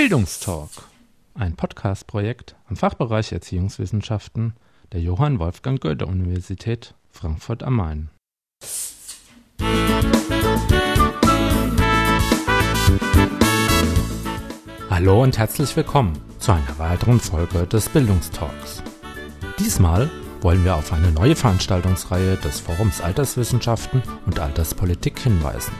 Bildungstalk, ein Podcast-Projekt am Fachbereich Erziehungswissenschaften der Johann Wolfgang Goethe Universität Frankfurt am Main. Hallo und herzlich willkommen zu einer weiteren Folge des Bildungstalks. Diesmal wollen wir auf eine neue Veranstaltungsreihe des Forums Alterswissenschaften und Alterspolitik hinweisen.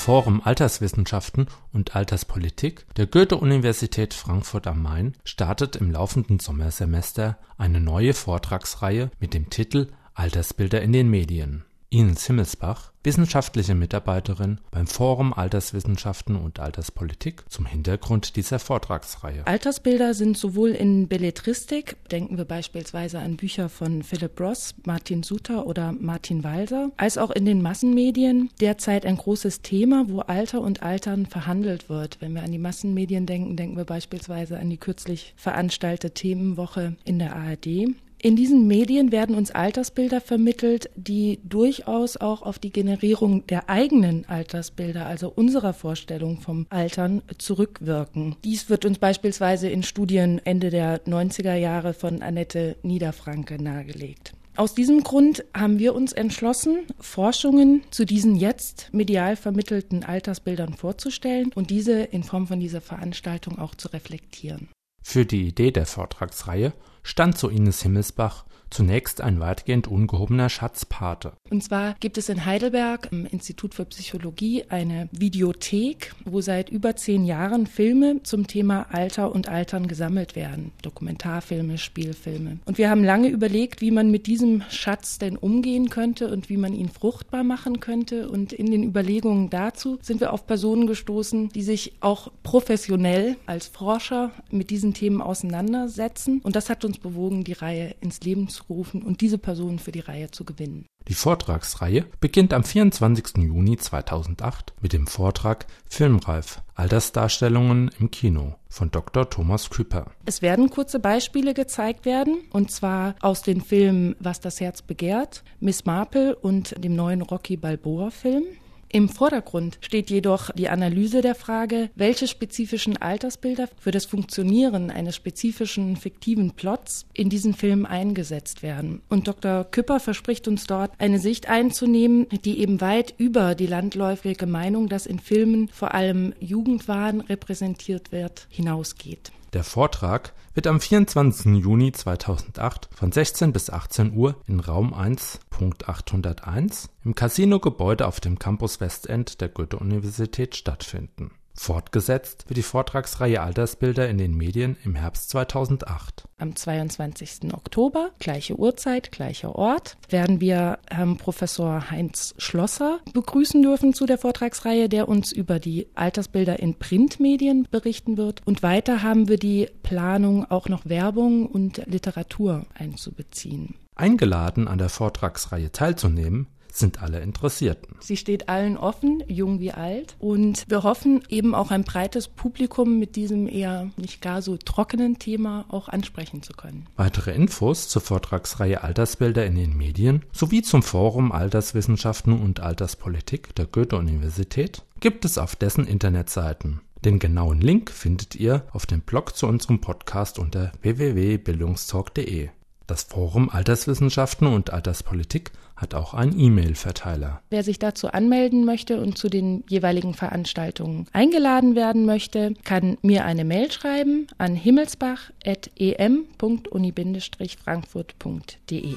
Forum Alterswissenschaften und Alterspolitik der Goethe-Universität Frankfurt am Main startet im laufenden Sommersemester eine neue Vortragsreihe mit dem Titel Altersbilder in den Medien Ines Himmelsbach, wissenschaftliche Mitarbeiterin beim Forum Alterswissenschaften und Alterspolitik, zum Hintergrund dieser Vortragsreihe. Altersbilder sind sowohl in Belletristik, denken wir beispielsweise an Bücher von Philip Ross, Martin Suter oder Martin Walser, als auch in den Massenmedien derzeit ein großes Thema, wo Alter und Altern verhandelt wird. Wenn wir an die Massenmedien denken, denken wir beispielsweise an die kürzlich veranstaltete Themenwoche in der ARD. In diesen Medien werden uns Altersbilder vermittelt, die durchaus auch auf die Generierung der eigenen Altersbilder, also unserer Vorstellung vom Altern, zurückwirken. Dies wird uns beispielsweise in Studien Ende der 90er Jahre von Annette Niederfranke nahegelegt. Aus diesem Grund haben wir uns entschlossen, Forschungen zu diesen jetzt medial vermittelten Altersbildern vorzustellen und diese in Form von dieser Veranstaltung auch zu reflektieren. Für die Idee der Vortragsreihe stand so Ines Himmelsbach zunächst ein weitgehend ungehobener Schatzpate. Und zwar gibt es in Heidelberg im Institut für Psychologie eine Videothek, wo seit über zehn Jahren Filme zum Thema Alter und Altern gesammelt werden. Dokumentarfilme, Spielfilme. Und wir haben lange überlegt, wie man mit diesem Schatz denn umgehen könnte und wie man ihn fruchtbar machen könnte. Und in den Überlegungen dazu sind wir auf Personen gestoßen, die sich auch professionell als Forscher mit diesen Themen auseinandersetzen. Und das hat uns bewogen, die Reihe ins Leben zu rufen und diese Personen für die Reihe zu gewinnen. Die Vortragsreihe beginnt am 24. Juni 2008 mit dem Vortrag Filmreif Altersdarstellungen im Kino von Dr. Thomas Küpper. Es werden kurze Beispiele gezeigt werden, und zwar aus den Filmen Was das Herz begehrt, Miss Marple und dem neuen Rocky Balboa Film. Im Vordergrund steht jedoch die Analyse der Frage, welche spezifischen Altersbilder für das Funktionieren eines spezifischen fiktiven Plots in diesen Film eingesetzt werden. Und Dr. Küpper verspricht uns dort eine Sicht einzunehmen, die eben weit über die landläufige Meinung, dass in Filmen vor allem Jugendwahn repräsentiert wird, hinausgeht. Der Vortrag wird am 24. Juni 2008 von 16 bis 18 Uhr in Raum 1.801 im Casino-Gebäude auf dem Campus Westend der Goethe-Universität stattfinden Fortgesetzt wird die Vortragsreihe Altersbilder in den Medien im Herbst 2008. Am 22. Oktober, gleiche Uhrzeit, gleicher Ort, werden wir Herrn Professor Heinz Schlosser begrüßen dürfen zu der Vortragsreihe, der uns über die Altersbilder in Printmedien berichten wird. Und weiter haben wir die Planung, auch noch Werbung und Literatur einzubeziehen. Eingeladen an der Vortragsreihe teilzunehmen sind alle Interessierten. Sie steht allen offen, jung wie alt. Und wir hoffen eben auch ein breites Publikum mit diesem eher nicht gar so trockenen Thema auch ansprechen zu können. Weitere Infos zur Vortragsreihe Altersbilder in den Medien sowie zum Forum Alterswissenschaften und Alterspolitik der Goethe-Universität gibt es auf dessen Internetseiten. Den genauen Link findet ihr auf dem Blog zu unserem Podcast unter www.bildungstalk.de. Das Forum Alterswissenschaften und Alterspolitik hat auch einen E-Mail-Verteiler. Wer sich dazu anmelden möchte und zu den jeweiligen Veranstaltungen eingeladen werden möchte, kann mir eine Mail schreiben an himmelsbach.em.uni-frankfurt.de.